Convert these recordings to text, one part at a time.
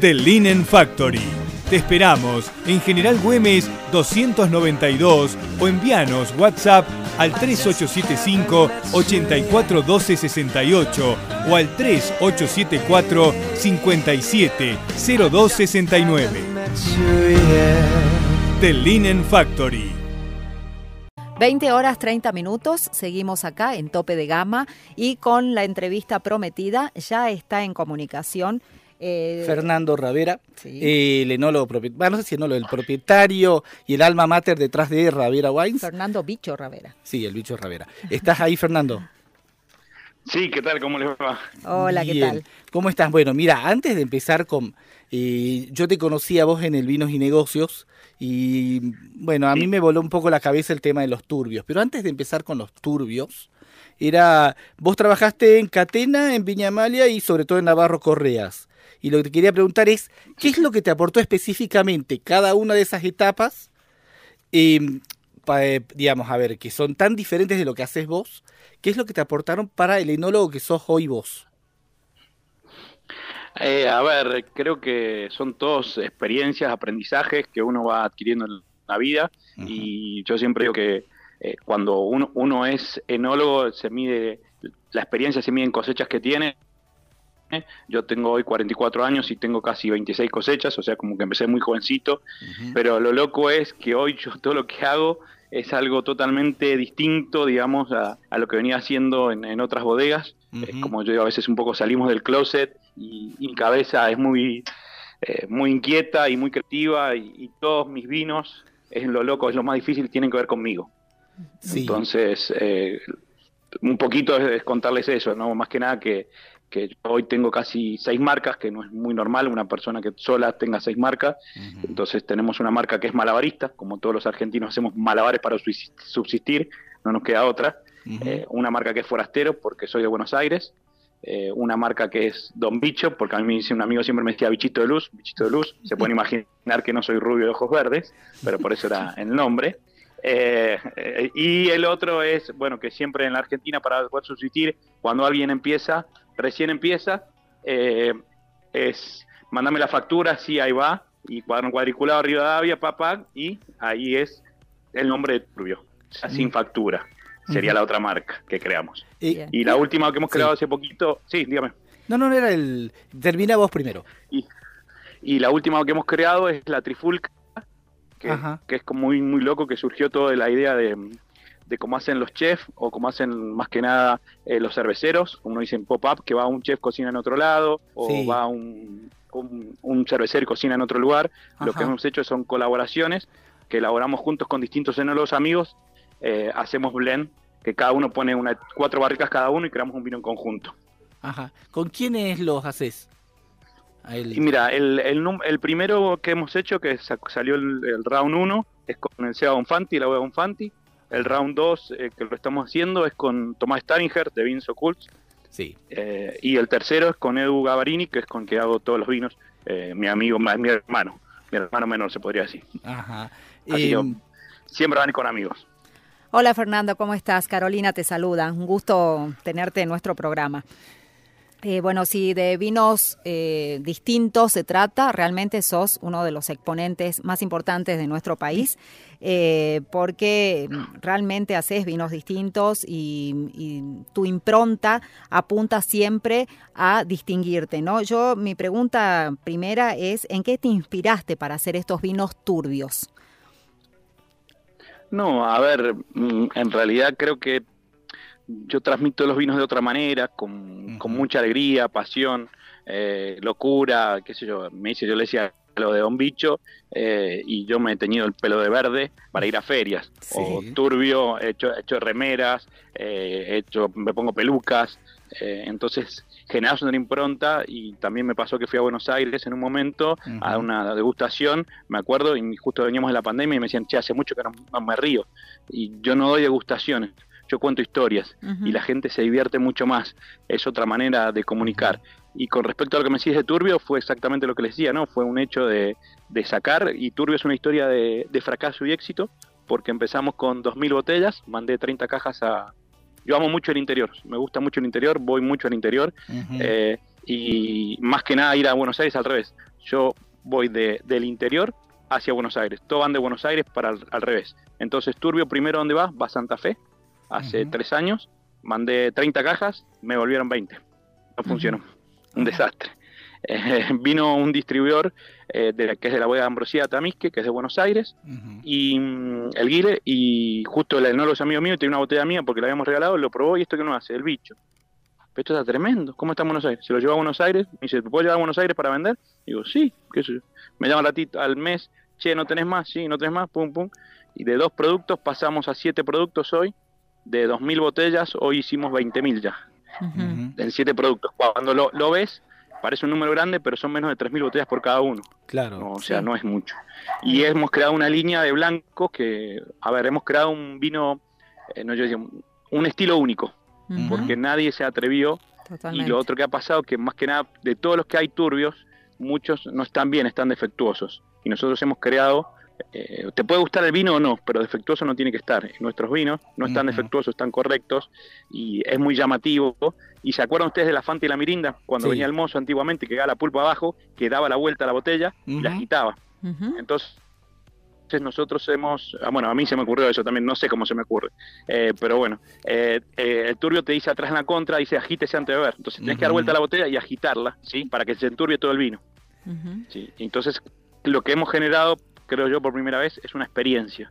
The Linen Factory. Te esperamos en General Güemes 292 o envíanos WhatsApp al 3875 841268 o al 3874 570269. Sure, yeah. The Linen Factory. 20 horas 30 minutos, seguimos acá en Tope de Gama y con la entrevista prometida ya está en comunicación. Eh, Fernando Ravera, Sí. el enólogo propietario, no sé si enólogo, el propietario y el alma mater detrás de Ravera Wines. Fernando Bicho Ravera. Sí, el bicho Ravera. ¿Estás ahí, Fernando? Sí, ¿qué tal? ¿Cómo les va? Hola, ¿qué tal? ¿Cómo estás? Bueno, mira, antes de empezar con... eh, yo te conocí a vos en el Vinos y Negocios y bueno, a mí me voló un poco la cabeza el tema de los turbios, pero antes de empezar con los turbios, era, vos trabajaste en Catena, en Viña Amalia y sobre todo en Navarro Correas. Y lo que te quería preguntar es, ¿qué es lo que te aportó específicamente cada una de esas etapas? Eh, pa- eh, digamos, a ver, que son tan diferentes de lo que haces vos, ¿qué es lo que te aportaron para el enólogo que sos hoy vos? Eh, a ver, creo que son todos experiencias, aprendizajes que uno va adquiriendo en la vida y yo siempre digo que eh, cuando uno, uno es enólogo se mide, la experiencia se mide en cosechas que tiene. ¿Eh? Yo tengo hoy 44 años y tengo casi 26 cosechas, o sea, como que empecé muy jovencito, pero lo loco es que hoy yo todo lo que hago es algo totalmente distinto, digamos, a, a lo que venía haciendo en, en otras bodegas. Como yo digo, a veces un poco salimos del closet y, y mi cabeza es muy, eh, muy inquieta y muy creativa y, y todos mis vinos, es lo loco, es lo más difícil, tienen que ver conmigo. Sí. Entonces, eh, un poquito es, es contarles eso, ¿no? Más que nada que, que yo hoy tengo casi seis marcas, que no es muy normal una persona que sola tenga seis marcas. Entonces tenemos una marca que es malabarista, como todos los argentinos hacemos malabares para subsis- subsistir, no nos queda otra. Eh, una marca que es Forastero, porque soy de Buenos Aires. Eh, una marca que es Don Bicho, porque a mí dice- un amigo siempre me decía Bichito de Luz, Bichito de Luz. Se pueden imaginar que no soy rubio de ojos verdes, pero por eso era el nombre. Eh, eh, y el otro es, bueno, que siempre en la Argentina para poder subsistir, cuando alguien empieza, recién empieza, eh, es mandame la factura, sí, ahí va, y cuadro cuadriculado Rivadavia, papá, y ahí es el nombre de Turbio, sin factura. Sería la otra marca que creamos. Y la última que hemos Sí. creado hace poquito, sí, dígame. no, no, no era el... Termina vos primero. Y, y la última que hemos creado es la Trifulca, que, que es como muy, muy loco, que surgió toda la idea de, de cómo hacen los chefs o cómo hacen más que nada eh, los cerveceros, como uno dice en pop-up, que va un chef cocina en otro lado o Sí. va un, un, un cervecero cocina en otro lugar. Lo que hemos hecho son colaboraciones que elaboramos juntos con distintos enólogos amigos, eh, hacemos blend, que cada uno pone una, cuatro barricas cada uno y creamos un vino en conjunto. Ajá. ¿Con quiénes los haces? Él. Y mira, el, el, primero que hemos hecho, que sa- salió el, el round 1, es con el Seba Bonfanti, la Wea Bonfanti. El round 2, eh, que lo estamos haciendo, es con Tomás Staringer, de Vins Ocults. Sí. Eh, y el tercero es con Edu Gavarini, que es con que hago todos los vinos. Eh, mi amigo, ma- mi hermano. Mi hermano menor, se podría decir. Ajá. Así Em, que siempre van con amigos. Hola Fernando, ¿cómo estás? Carolina te saluda. Un gusto tenerte en nuestro programa. Eh, bueno, si de vinos eh, distintos se trata, realmente sos uno de los exponentes más importantes de nuestro país, eh, porque realmente haces vinos distintos y, y, tu impronta apunta siempre a distinguirte, ¿no? Yo, mi pregunta primera es, ¿en qué te inspiraste para hacer estos vinos turbios? No, a ver, mm, en realidad creo que yo transmito los vinos de otra manera, con, con mucha alegría, pasión, eh, locura, qué sé yo. Me dice, yo le decía lo de Don Bicho eh, y yo me he teñido el pelo de verde para ir a ferias. Sí. O turbio, he hecho, he hecho remeras, eh, he hecho, me pongo pelucas. eh, entonces generas una impronta y también me pasó que fui a Buenos Aires en un momento a una degustación, me acuerdo, y justo veníamos de la pandemia y me decían, che, hace mucho que no, no me río. Y yo no doy degustaciones, yo cuento historias y la gente se divierte mucho más. Es otra manera de comunicar. Y con respecto a lo que me decís de Turbio, fue exactamente lo que les decía, ¿no? Fue un hecho de, de sacar, y Turbio es una historia de, de fracaso y éxito, porque empezamos con 2.000 botellas, mandé 30 cajas a... Yo amo mucho el interior, me gusta mucho el interior, voy mucho al interior, eh, y más que nada ir a Buenos Aires al revés. Yo voy de, del interior hacia Buenos Aires, todos van de Buenos Aires para al, al revés. Entonces Turbio primero, ¿dónde va? Va a Santa Fe, hace tres años, mandé 30 cajas, me volvieron 20. No funcionó, un desastre. Eh, vino un distribuidor eh, de que es de la bodega Ambrosía Tamisque, que es de Buenos Aires, y mm, el guile, y justo el enólogo es amigo mío, y tenía una botella mía porque la habíamos regalado, lo probó y esto que no hace, el bicho. Pero esto está tremendo, ¿cómo está en Buenos Aires? Se lo llevó a Buenos Aires, me dice, ¿te puedo llevar a Buenos Aires para vender? Digo, sí, qué sé yo. Me llama ratito, al mes, che, ¿no tenés más? Sí, ¿no tenés más? Pum, pum. Y de dos productos pasamos a siete productos hoy, de 2.000 botellas, hoy hicimos 20.000 ya, en siete productos. Cuando lo, lo ves, parece un número grande, pero son menos de 3.000 botellas por cada uno. Claro. No, o sea, Sí. no es mucho. Y hemos creado una línea de blancos que, a ver, hemos creado un vino, eh, no yo diría, un- estilo único, porque nadie se atrevió. Totalmente. Y lo otro que ha pasado, que más que nada, de todos los que hay turbios, muchos no están bien, están defectuosos. Y nosotros hemos creado, eh, te puede gustar el vino o no, pero defectuoso no tiene que estar. Nuestros vinos no están defectuosos, están correctos, y es muy llamativo. ¿Y se acuerdan ustedes de la Fanta y la Mirinda? Cuando Sí. venía el mozo antiguamente, que daba la pulpa abajo, que daba la vuelta a la botella y la agitaba. Ujú. Entonces, nosotros hemos, ah, bueno, a mí se me ocurrió eso también, no sé cómo se me ocurre, Eh, pero bueno, eh, eh, el turbio te dice atrás en la contra, dice agítese antes de beber, entonces tenés que dar vuelta a la botella y agitarla, ¿sí? Para que se enturbie todo el vino. ¿sí? Entonces, lo que hemos generado, creo yo, por primera vez, es una experiencia,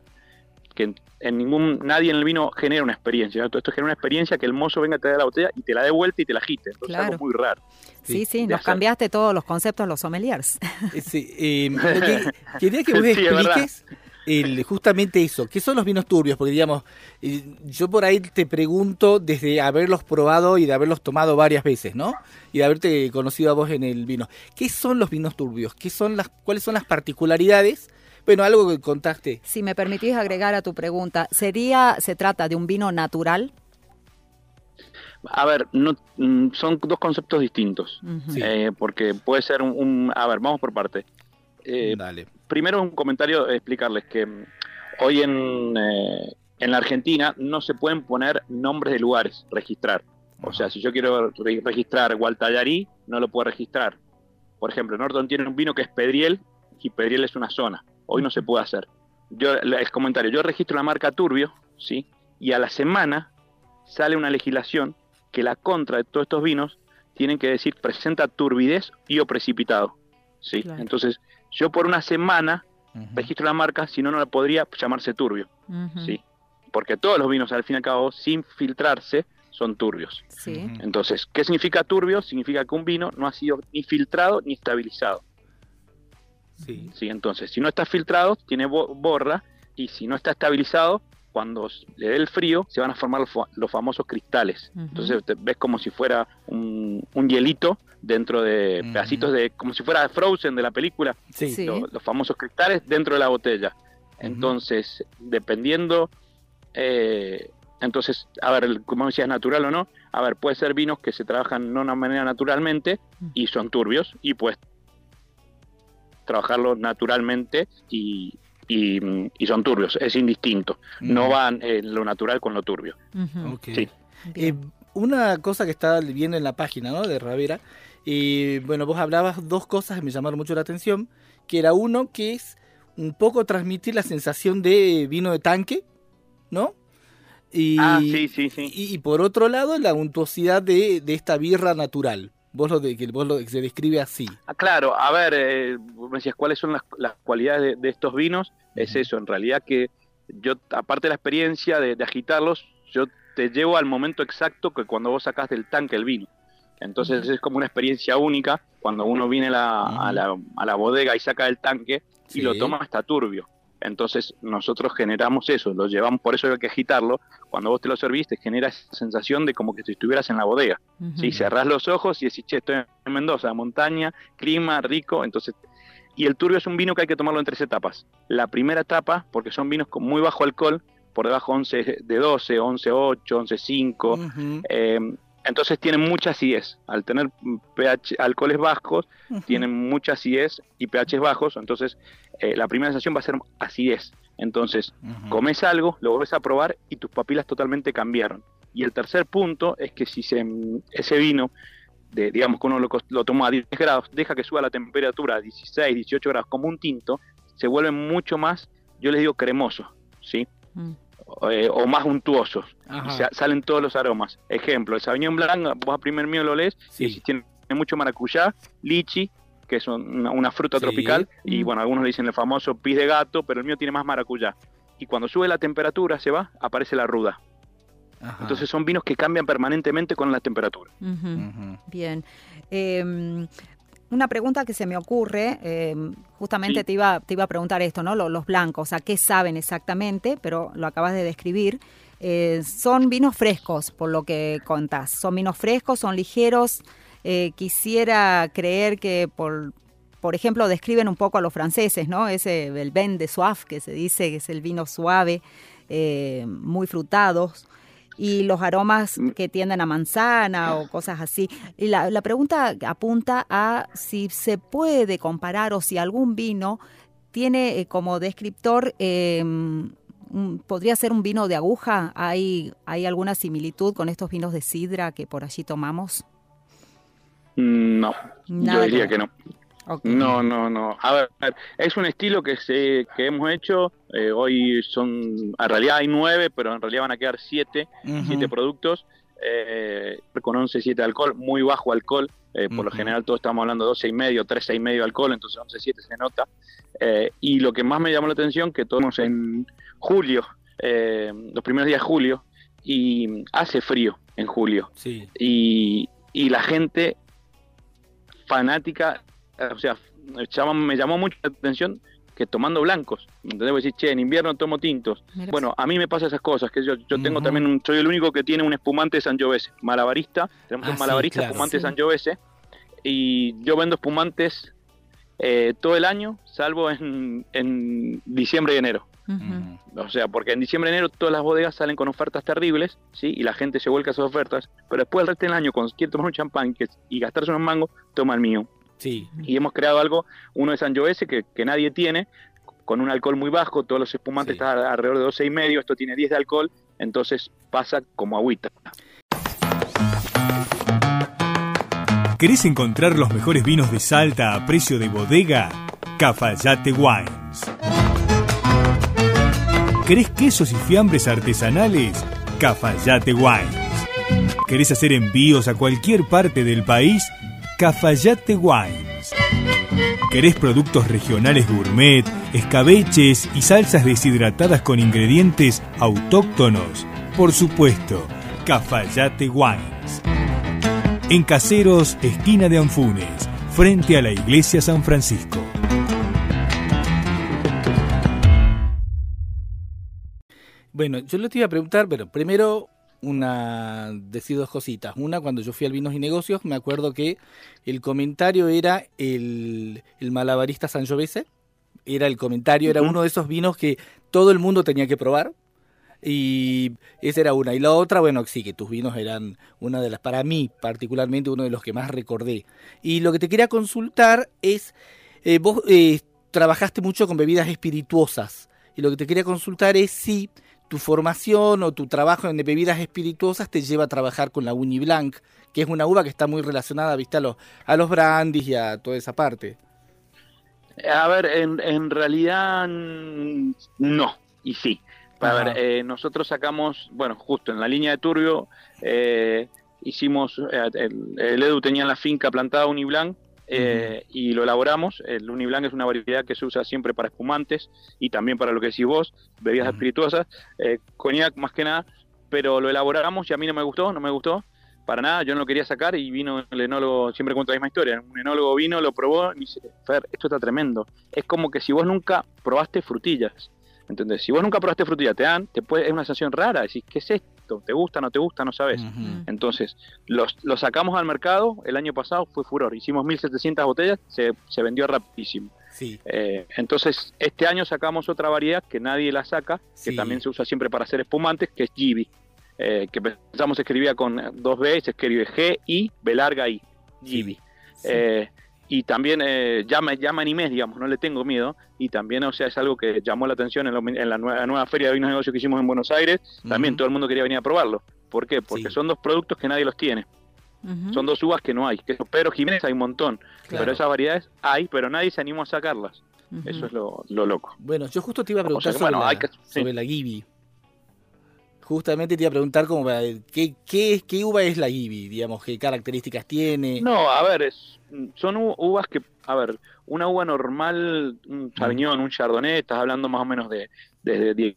que en, en ningún, nadie en el vino genera una experiencia. Todo esto genera una experiencia que el mozo venga a te dé la botella y te la dé vuelta y te la agite, entonces Claro. es algo muy raro. Sí, sí, nos hacer. cambiaste todos los conceptos los sommeliers. Sí, eh, lo que- quería que vos Sí, expliques el, justamente eso. ¿Qué son los vinos turbios? Porque, digamos, yo por ahí te pregunto desde haberlos probado y de haberlos tomado varias veces, ¿no? Y de haberte conocido a vos en el vino. ¿Qué son los vinos turbios? ¿Qué son las, ¿Cuáles son las particularidades? Bueno, algo que contaste. Si me permitís agregar a tu pregunta, ¿sería, se trata de un vino natural? A ver, no, mm, son dos conceptos distintos. Eh, porque puede ser un, un- A ver, vamos por parte. Eh, Dale. primero un comentario, eh, explicarles que mm, hoy en, eh, en la Argentina no se pueden poner nombres de lugares, registrar. O sea, si yo quiero re- registrar Gualtallarí, no lo puedo registrar. Por ejemplo, Norton tiene un vino que es Pedriel y Pedriel es una zona. Hoy no se puede hacer. Yo, el comentario, yo registro la marca Turbio, ¿sí? Y a la semana sale una legislación que la contra de todos estos vinos tienen que decir presenta turbidez y o precipitado, ¿sí? Claro. Entonces, yo por una semana registro la marca, si no, no la podría llamarse turbio. ¿sí? Porque todos los vinos, al fin y al cabo, sin filtrarse, son turbios. Sí. Entonces, ¿qué significa turbio? Significa que un vino no ha sido ni filtrado ni estabilizado. Sí. ¿sí? Entonces, si no está filtrado, tiene bo- borra, y si no está estabilizado, cuando le dé el frío, se van a formar los, fa- los famosos cristales. Entonces, te ves como si fuera un, un hielito dentro de pedacitos de, como si fuera Frozen de la película, Sí. Sí. lo- los famosos cristales dentro de la botella. Entonces, dependiendo, eh, entonces, a ver, el- como decías, natural o no, a ver, puede ser vinos que se trabajan no de una manera naturalmente y son turbios, y puedes trabajarlo naturalmente y, y, y son turbios, es indistinto. No van eh, lo natural con lo turbio. Sí. Eh, Bien. una cosa que estaba viendo en la página ¿no? de Ravera, y bueno, vos hablabas dos cosas que me llamaron mucho la atención, que era uno que es un poco transmitir la sensación de vino de tanque, ¿no? Y, Ah, sí, sí, sí. Y, y por otro lado, la untuosidad de, de esta birra natural. Vos lo de, que vos lo que se describe así. Ah, claro, a ver, eh, me decías cuáles son las, las cualidades de, de estos vinos. Es eso, en realidad que yo, aparte de la experiencia de, de agitarlos, yo te llevo al momento exacto que cuando vos sacás del tanque el vino. Entonces es como una experiencia única cuando uno viene a la, a la, a la bodega y saca del tanque Sí. y lo toma hasta turbio. Entonces nosotros generamos eso, lo llevamos, por eso hay que agitarlo. Cuando vos te lo servís, te genera esa sensación de como que si estuvieras en la bodega. Ujú. Sí, cerrás los ojos y decís, che, estoy en Mendoza, montaña, clima, rico, entonces... Y el turbio es un vino que hay que tomarlo en tres etapas. La primera etapa, porque son vinos con muy bajo alcohol, por debajo 11 de 12, 11, 8, 11, 5, Ujú, eh, entonces tienen mucha acidez. Al tener pH, alcoholes bajos, tienen mucha acidez y pH bajos, entonces eh, la primera sensación va a ser acidez. Entonces, comes algo, lo volvés a probar y tus papilas totalmente cambiaron. Y el tercer punto es que si se, ese vino, de, digamos que uno lo, lo tomó a 10 grados, deja que suba la temperatura a 16, 18 grados como un tinto, se vuelve mucho más, yo les digo cremoso, ¿sí? Mm. Eh, o más untuosos. Ajá. Y sa- salen todos los aromas. Ejemplo, el Sauvignon Blanc, vos a primer mío lo lees Sí. y tiene mucho maracuyá, lichi, que es una, una fruta Sí. tropical, y Mm. bueno, algunos le dicen el famoso pis de gato, pero el mío tiene más maracuyá. Y cuando sube la temperatura, se va, aparece la ruda. Ajá. Entonces son vinos que cambian permanentemente con la temperatura. Bien. Eh, una pregunta que se me ocurre, eh, justamente Sí. te, iba, te iba a preguntar esto, ¿no? Lo- Los, blancos, ¿a qué saben exactamente? Pero lo acabas de describir. Eh, son vinos frescos, por lo que contás. Son vinos frescos, son ligeros. Eh, quisiera creer que, por, por ejemplo, describen un poco a los franceses, ¿no? Ese, el vin de soif, que se dice que es el vino suave, muy frutados y los aromas Mm. que tienden a manzana o cosas así. Y la, la pregunta apunta a si se puede comparar o si algún vino tiene eh, como descriptor, eh, un- podría ser un vino de aguja. ¿Hay, ¿Hay alguna similitud con estos vinos de sidra que por allí tomamos? Mm, No, Nada yo diría que no. No, no, no. A ver, es un estilo que se, que hemos hecho. eh, hoy son, en realidad hay nueve, pero en realidad van a quedar siete, siete productos. eh, con 11, 7 de alcohol, muy bajo alcohol. eh, por lo general todos estamos hablando de 12 y medio, 13 y medio alcohol, entonces 11, 7 se nota. Eh, y lo que más me llamó la atención, que tomamos en julio, los primeros días de julio, y hace frío en julio Sí. y, y la gente fanática, o sea, me llamó, mucho la atención que tomando blancos, ¿me entendés? Vos decís, che, en invierno tomo tintos. Mira, Bueno, a mí me pasa esas cosas, que yo, yo tengo también, un, soy el único que tiene un espumante de Sangiovese, malabarista, tenemos Ah, un sí, malabarista claro. espumante de Sí. Sangiovese, y yo vendo espumantes eh, todo el año, salvo en, en diciembre y enero. O sea, porque en diciembre, enero todas las bodegas salen con ofertas terribles, ¿sí? Y la gente se vuelca a esas ofertas, pero después el resto del año, cuando quiere tomar un champán y gastarse unos mangos, toma el mío. Sí. Y hemos creado algo, uno de Sangiovese que, que nadie tiene, con un alcohol muy bajo, todos los espumantes Sí. están alrededor de 12 y medio, esto tiene 10 de alcohol, entonces pasa como agüita. ¿Querés encontrar los mejores vinos de Salta a precio de bodega? Cafayate Wines. ¿Querés quesos y fiambres artesanales? Cafayate Wines. ¿Querés hacer envíos a cualquier parte del país? Cafayate Wines. ¿Querés productos regionales gourmet, escabeches y salsas deshidratadas con ingredientes autóctonos? Por supuesto, Cafayate Wines. En Caseros, esquina de Anfunes, frente a la iglesia San Francisco. Bueno, yo le te iba a preguntar, pero primero una decir dos cositas. Una, cuando yo fui al Vinos y Negocios, me acuerdo que el comentario era el, el malabarista Sangiovese. Era el comentario, era uno de esos vinos que todo el mundo tenía que probar. Y esa era una. Y la otra, bueno, sí, que tus vinos eran una de las, para mí particularmente, uno de los que más recordé. Y lo que te quería consultar es, eh, vos eh, trabajaste mucho con bebidas espirituosas. Y lo que te quería consultar es si tu formación o tu trabajo en bebidas espirituosas te lleva a trabajar con la Uni Blanc, que es una uva que está muy relacionada, viste, a los, a los brandis y a toda esa parte. A ver, en, en realidad no, y sí. A Ajá. ver, eh, nosotros sacamos, bueno, justo en la línea de Turbio, eh, hicimos, eh, el, el Edu tenía en la finca plantada Uniblanc eh, y lo elaboramos. El Uniblanc es una variedad que se usa siempre para espumantes y también para lo que decís vos, bebidas espirituosas, eh, coñac más que nada, pero lo elaboramos y a mí no me gustó, no me gustó. Para nada, yo no lo quería sacar y vino el enólogo, siempre cuento la misma historia. Un enólogo vino, lo probó y dice, Fer, esto está tremendo. Es como que si vos nunca probaste frutillas. ¿Entendés? Si vos nunca probaste frutillas, te dan, te puede, es una sensación rara. Decís, ¿qué es esto? ¿Te gusta, no te gusta? No sabes. Ujú. Entonces, los, lo sacamos al mercado, el año pasado fue furor, hicimos 1.700 botellas, se, se vendió rapidísimo. Sí. Eh, entonces, este año sacamos otra variedad que nadie la saca, que también se usa siempre para hacer espumantes, que es Gibi, eh, que pensamos se escribía con dos B, y se escribe G, I, B larga I, Gibi. Sí. Eh, y también eh, llama, llama animés, digamos, no le tengo miedo. Y también, o sea, es algo que llamó la atención en, lo- en la, nueva, nueva feria de vinos y negocios que hicimos en Buenos Aires. También todo el mundo quería venir a probarlo. ¿Por qué? Porque Sí. son dos productos que nadie los tiene. Son dos uvas que no hay. Que Pedro Jiménez hay un montón. Claro. Pero esas variedades hay, pero nadie se animó a sacarlas. Eso es lo, lo loco. Bueno, yo justo te iba a O preguntar sea sobre, bueno, la, que- sí. sobre la Gibi. Justamente te iba a preguntar como para- ¿qué, qué, qué uva es la Gibi, digamos, qué características tiene. No, a ver, es- son uvas que, a ver, una uva normal, un Sauvignon, un Chardonnay, estás hablando más o menos de, de, 10,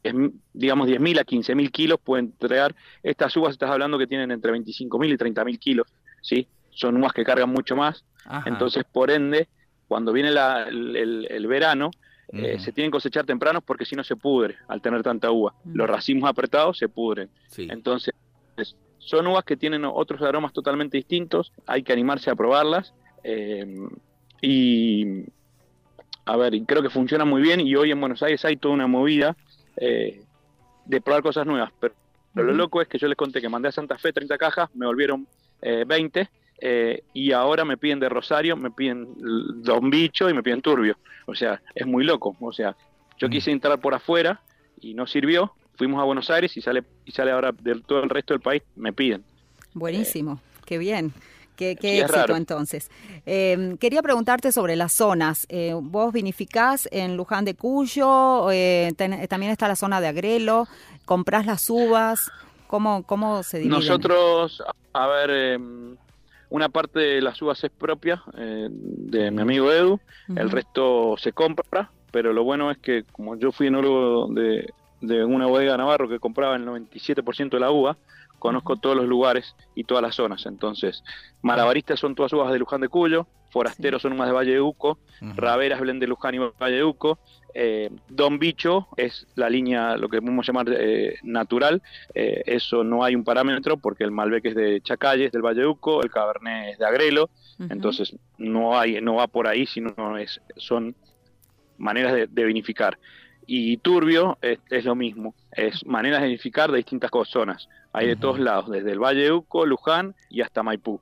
digamos, 10.000 a 15.000 kilos pueden entregar. Estas uvas estás hablando que tienen entre 25.000 y 30.000 kilos, ¿sí? Son uvas que cargan mucho más. Ajá. Entonces, por ende, cuando viene la- el, el- el verano, eh, se tienen que cosechar tempranos porque si no se pudre al tener tanta uva. Los racimos apretados se pudren. Sí. Entonces, es- son uvas que tienen otros aromas totalmente distintos, hay que animarse a probarlas. eh, y, a ver, y creo que funciona muy bien y hoy en Buenos Aires hay toda una movida eh, de probar cosas nuevas. Pero, pero lo loco es que yo les conté que mandé a Santa Fe 30 cajas, me volvieron eh, 20. Eh, y ahora me piden de Rosario, me piden Don Bicho y me piden Turbio. O sea, es muy loco. O sea, yo Mm. quise entrar por afuera y no sirvió. Fuimos a Buenos Aires y sale y sale ahora de todo el resto del país, me piden. Buenísimo, qué bien. Qué, qué Sí, éxito raro. entonces. Eh, quería preguntarte sobre las zonas. Eh, ¿Vos vinificás en Luján de Cuyo? Eh, ten- también está la zona de Agrelo. ¿Comprás las uvas? ¿Cómo, cómo se dividen? Nosotros, a ver, eh, una parte de las uvas es propia eh, de mi amigo Edu, el resto se compra, pero lo bueno es que como yo fui enólogo de, de una bodega Navarro que compraba el 97% de la uva, conozco todos los lugares y todas las zonas. Entonces, malabaristas son todas uvas de Luján de Cuyo, forasteros son unas de Valle de Uco, Ujú. Raveras, Belén de Luján y Valle de Uco. Eh, Don Bicho es la línea, lo que podemos llamar eh, natural. eh, eso no hay un parámetro porque el Malbec es de Chacalles, del Valle de Uco, el Cabernet es de Agrelo. Entonces no hay, no va por ahí, sino es, son maneras de, de vinificar. Y Turbio es, es lo mismo, es maneras de vinificar de distintas zonas. Hay de todos lados, desde el Valle Uco, Luján y hasta Maipú.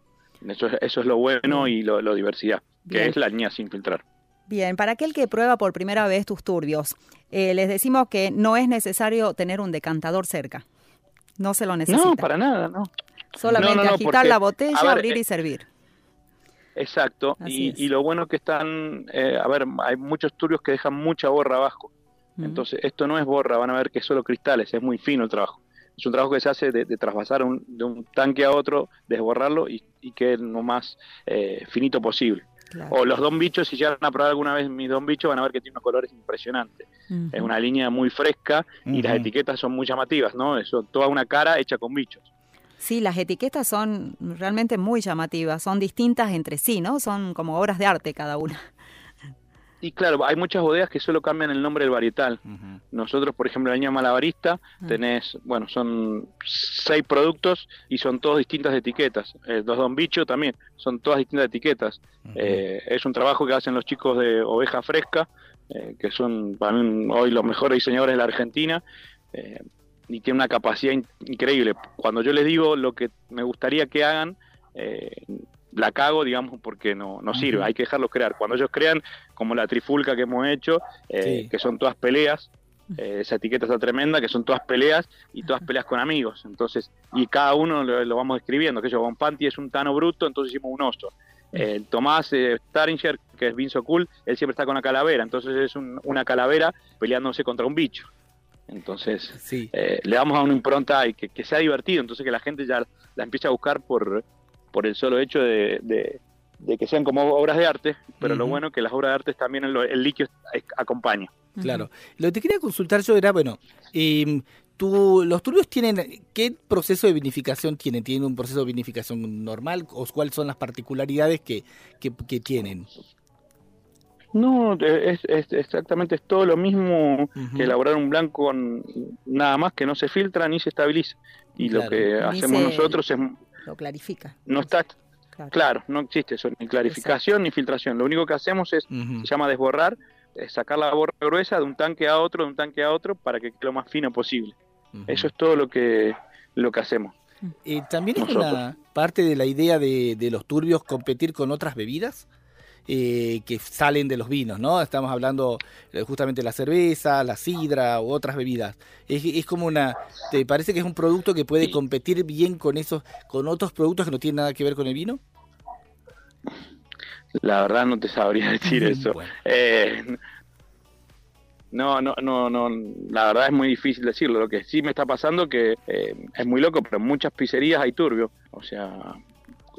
Eso, es- eso es lo bueno y lo, lo diversidad, que es la línea sin filtrar. Bien, para aquel que prueba por primera vez tus turbios, eh, les decimos que no es necesario tener un decantador cerca. No se lo necesita. No, para nada, no. Solamente no, no, agitar porque, la botella, ver, abrir eh, y servir. Exacto. Y, lo bueno que están, eh, a ver, hay muchos turbios que dejan mucha borra abajo. Entonces, esto no es borra, van a ver que es solo cristales, es muy fino el trabajo. Es un trabajo que se hace de, de trasvasar un- de un tanque a otro, desborrarlo y, y que lo más eh, finito posible. Claro. O los don bichos, si llegan a probar alguna vez mis don bichos, van a ver que tiene unos colores impresionantes. Es una línea muy fresca y las etiquetas son muy llamativas, ¿no? Eso, toda una cara hecha con bichos. Sí, las etiquetas son realmente muy llamativas, son distintas entre sí, ¿no? Son como obras de arte cada una. Y claro, hay muchas bodegas que solo cambian el nombre del varietal. Nosotros, por ejemplo, en la línea malabarista, Ah. tenés, bueno, son seis productos y son todos distintas etiquetas. Eh, los Don Bicho también, son todas distintas etiquetas. Eh, es un trabajo que hacen los chicos de Oveja Fresca, eh, que son para mí hoy los mejores diseñadores de la Argentina, eh, y tienen una capacidad in- increíble. Cuando yo les digo lo que me gustaría que hagan, eh, la cago, digamos, porque no, no sirve, hay que dejarlos crear. Cuando ellos crean, como la trifulca que hemos hecho, eh, Sí. que son todas peleas, Eh, esa etiqueta está tremenda, que son todas peleas y todas peleas con amigos. Entonces, y cada uno lo, lo vamos describiendo. Que yo, Bonfanti es un tano bruto, entonces hicimos un oso. Eh, Tomás eh, Staringer, que es Vince Cool, él siempre está con una calavera, entonces es un- una calavera peleándose contra un bicho. Entonces, Sí. eh, le damos a una impronta y que, que sea divertido, entonces que la gente ya la empiece a buscar por, por el solo hecho de, de- de que sean como obras de arte, pero lo bueno es que las obras de arte también el, el líquido acompaña. Claro. Lo que te quería consultar yo era, bueno, eh, tú, los turbios tienen, ¿qué proceso de vinificación tienen? ¿Tienen un proceso de vinificación normal? ¿O cuáles son las particularidades que, que, que tienen? No, es, es- exactamente es todo lo mismo que elaborar un blanco, con- nada más que no se filtra ni se estabiliza. Y lo que hacemos se- nosotros es, Lo clarifica. no está Claro. claro, no existe eso, ni clarificación ni filtración. Lo único que hacemos es, se llama desborrar, es sacar la borra gruesa de un tanque a otro, de un tanque a otro, para que quede lo más fino posible. Eso es todo lo que, lo que hacemos. Eh, ¿También es Nosotros. una parte de la idea de, de los turbios competir con otras bebidas? Eh, que salen de los vinos, ¿no? Estamos hablando eh, justamente de la cerveza, la sidra u otras bebidas. Es, es como una, ¿te parece que es un producto que puede Sí. competir bien con esos, con otros productos que no tienen nada que ver con el vino? La verdad no te sabría decir eso. Bueno. Eh, no, no, no, no, la verdad es muy difícil decirlo. Lo que sí me está pasando que eh, es muy loco, pero en muchas pizzerías hay turbio. O sea,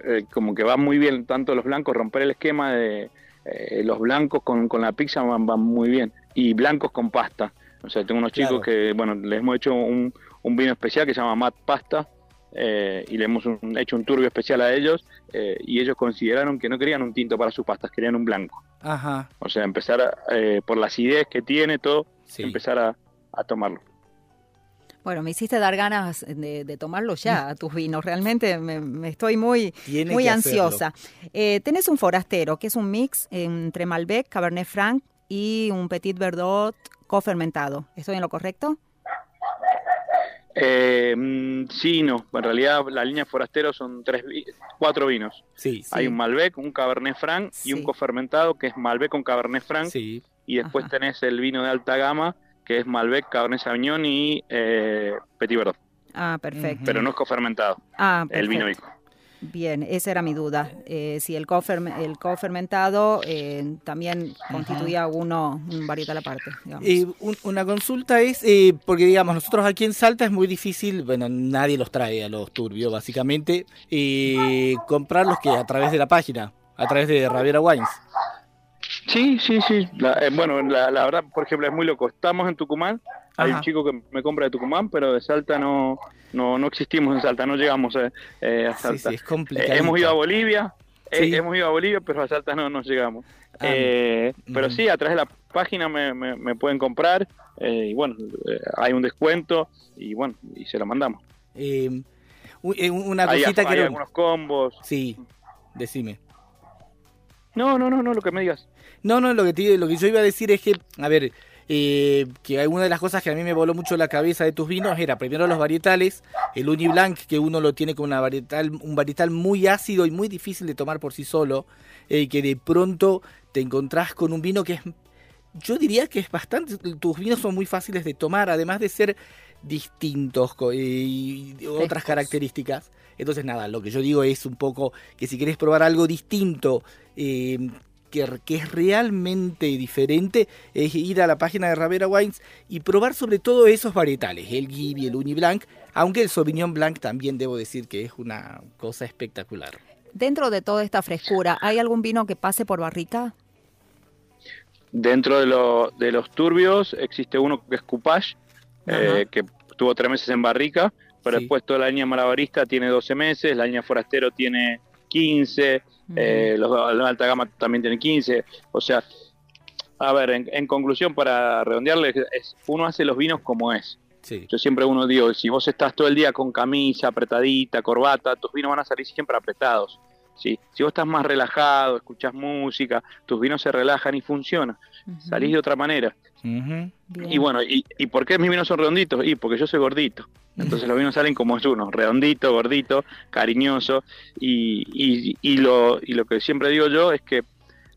eh, como que va muy bien tanto los blancos, romper el esquema de eh, los blancos con, con la pizza van, van muy bien. Y blancos con pasta. O sea, tengo unos chicos que, bueno, les hemos hecho un, un vino especial que se llama Mat Pasta. eh, y le hemos un- hecho un turbio especial a ellos eh, y ellos consideraron que no querían un tinto para sus pastas, querían un blanco. Ajá, O sea, empezar a, eh, por la acidez que tiene todo, sí. empezar a, a tomarlo. Bueno, me hiciste dar ganas de, de tomarlo ya, a tus vinos. Realmente me, me estoy muy, Tiene muy ansiosa. Eh, tenés un forastero, que es un mix entre Malbec, Cabernet Franc y un Petit Verdot cofermentado. ¿Estoy en lo correcto? Eh, mm, sí, no. En realidad, la línea forastero son tres, vi- cuatro vinos. Sí, Hay un Malbec, un Cabernet Franc y un cofermentado que es Malbec con Cabernet Franc. sí. Y después Ajá. tenés el vino de alta gama que es Malbec, Cabernet Sauvignon y eh, Petit Verdot. Ah, perfecto. Pero no es cofermentado, Ah, el vino perfecto. Bien, esa era mi duda. Eh, si el, coferme- el cofermentado eh, también constituía uno, un varietal aparte. digamos. Eh, un- una consulta es, eh, porque digamos, nosotros aquí en Salta es muy difícil, bueno, nadie los trae a los turbios, básicamente, comprarlos que a través de la página, a través de Raviera Wines. Sí, sí, sí. La- eh, bueno, la, la verdad, por ejemplo, es muy loco. Estamos en Tucumán, hay un chico que me compra de Tucumán, pero de Salta no, no, no existimos en Salta, no llegamos eh, eh, a Sí, Salta. sí, es Eh, complicado. hemos ido a Bolivia, eh, Sí. hemos ido a Bolivia, pero a Salta no, no llegamos. Ah, Eh, Pero sí, a través de la página me, me- me pueden comprar eh, y bueno, eh, hay un descuento y bueno, y se lo mandamos. Eh, eh, una Hay, cosita hay que era- algunos combos. Sí, decime. No, no, no, no, lo que me digas. No, no, lo que, te- lo que yo iba a decir es que, a ver, eh, que una de las cosas que a mí me voló mucho la cabeza de tus vinos era primero los varietales, el Uniblanc, que uno lo tiene con una varietal, un varietal muy ácido y muy difícil de tomar por sí solo, eh, que de pronto te encontrás con un vino que es, yo diría que es bastante, tus vinos son muy fáciles de tomar, además de ser distintos eh, y otras Frescos. características. Entonces, nada, lo que yo digo es un poco que si querés probar algo distinto, eh, que, que es realmente diferente, es ir a la página de Ravera Wines y probar sobre todo esos varietales, el Gibi, el Uniblanc, aunque el Sauvignon Blanc también debo decir que es una cosa espectacular. Dentro de toda esta frescura, ¿hay algún vino que pase por barrica? Dentro de, lo- de los turbios existe uno que es Coupage, eh, que tuvo tres meses en barrica, pero Sí. después toda la línea malabarista tiene 12 meses, la línea forastero tiene 15, eh, los, los de alta gama también tienen 15. O sea, a ver, en, en conclusión, para redondearle, es, uno hace los vinos como es. Sí. Yo siempre uno digo, si vos estás todo el día con camisa, apretadita, corbata, tus vinos van a salir siempre apretados. ¿sí? Si vos estás más relajado, escuchás música, tus vinos se relajan y funcionan. Salís de otra manera. Y bueno, ¿y, ¿y por qué mis vinos son redonditos? Y porque yo soy gordito. Entonces los vinos salen como es uno, redondito, gordito, cariñoso. Y, y, y lo, y lo que siempre digo yo es que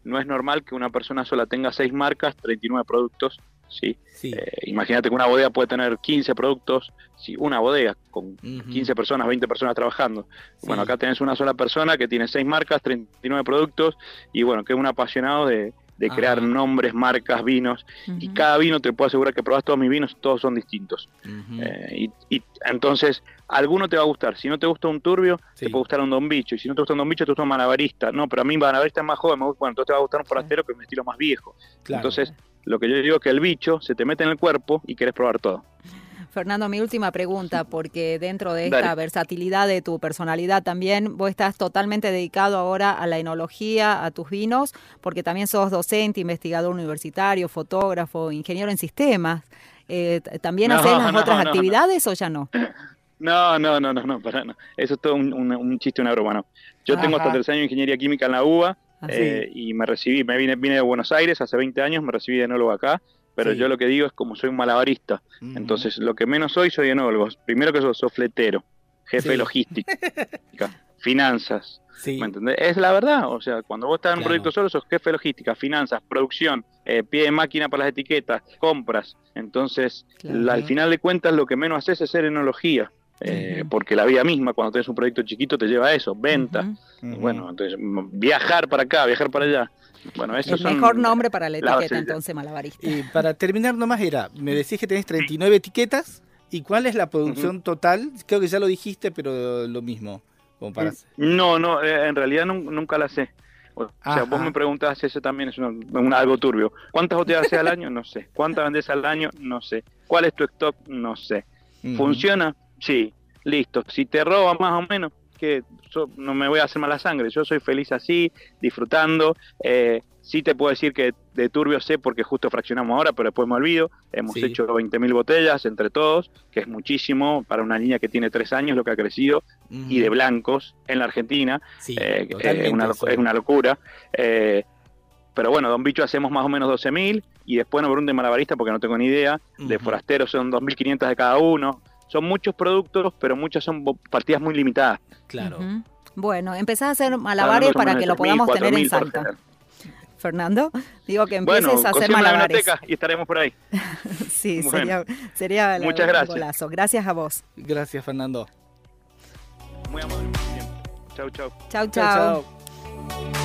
no es normal que una persona sola tenga seis marcas, 39 productos. ¿sí? Sí. Eh, imagínate que una bodega puede tener 15 productos, sí, una bodega con Ujú. 15 personas, 20 personas trabajando. Sí. Bueno, acá tenés una sola persona que tiene 6 marcas, 39 productos y bueno, que es un apasionado de, de crear Ajá. nombres, marcas, vinos y cada vino te puedo asegurar que probás todos mis vinos, todos son distintos. Eh, y, y entonces, alguno te va a gustar. Si no te gusta un turbio, Sí. te puede gustar un don bicho. Y si no te gusta un don bicho, te gusta un malabarista. No, pero a mí malabarista es más joven. me gusta- Bueno, entonces te va a gustar un forastero que es mi estilo más viejo. Claro. Entonces, lo que yo digo es que el bicho se te mete en el cuerpo y querés probar todo. Fernando, mi última pregunta, porque dentro de esta Dale. versatilidad de tu personalidad también, vos estás totalmente dedicado ahora a la enología, a tus vinos, porque también sos docente, investigador universitario, fotógrafo, ingeniero en sistemas. Eh, ¿También No, haces las no, otras no, actividades o ya no? No, no, no, no, no, para no. Eso es todo un, un- un chiste, una broma, no. Yo tengo hasta tercer año de ingeniería química en la UBA Ah, eh, y me recibí, me vine, vine de Buenos Aires hace 20 años, me recibí de enólogo acá, pero Sí. yo lo que digo es como soy un malabarista, entonces lo que menos soy soy enólogo. Primero que soy sofletero, jefe Sí. de logística, finanzas, Sí. ¿me entendés? Es la verdad, o sea, cuando vos estás en un proyecto solo sos jefe de logística, finanzas, producción, eh, pie de máquina para las etiquetas, compras, entonces Claro. la- al final de cuentas lo que menos haces es ser enología. Eh. Porque la vida misma, cuando tenés un proyecto chiquito, te lleva a eso, venta. Bueno, entonces viajar para acá, viajar para allá. Bueno, eso El mejor nombre para la etiqueta, entonces, malabarista. Y para terminar nomás era, me decís que tenés 39 etiquetas, ¿y cuál es la producción total? Creo que ya lo dijiste, pero lo mismo. Como para... No, no, eh, en realidad nun- nunca la sé. O sea, Ajá. vos me preguntás, eso también es una- un- algo turbio. ¿Cuántas botellas haces al año? No sé. ¿Cuántas vendes al año? No sé. ¿Cuál es tu stock? No sé. ¿Funciona? Sí. Listo. Si te roba más o menos, que yo no me voy a hacer mala sangre. Yo soy feliz así, disfrutando. Eh, sí te puedo decir que de turbio sé porque justo fraccionamos ahora, pero después me olvido. Hemos Sí. hecho 20.000 botellas entre todos, que es muchísimo para una niña que tiene tres años, lo que ha crecido, y de blancos en la Argentina. Sí, Eh, es, una, es una locura. Eh, pero bueno, Don Bicho hacemos más o menos 12.000 y después no pregunten malabarista porque no tengo ni idea. De forasteros son 2.500 de cada uno. Son muchos productos, pero muchas son partidas muy limitadas. Claro. Bueno, empezás a hacer malabares para que lo 3.000, podamos tener en 4.000 por Salta. Fernando, digo que empieces Bueno, a hacer malabares. biblioteca y estaremos por ahí. Sí, Bueno. sería, sería Muchas un gracias. golazo. Gracias a vos. Gracias, Fernando. Muy amable. siempre. Chau, chau. Chau, Chao, chau.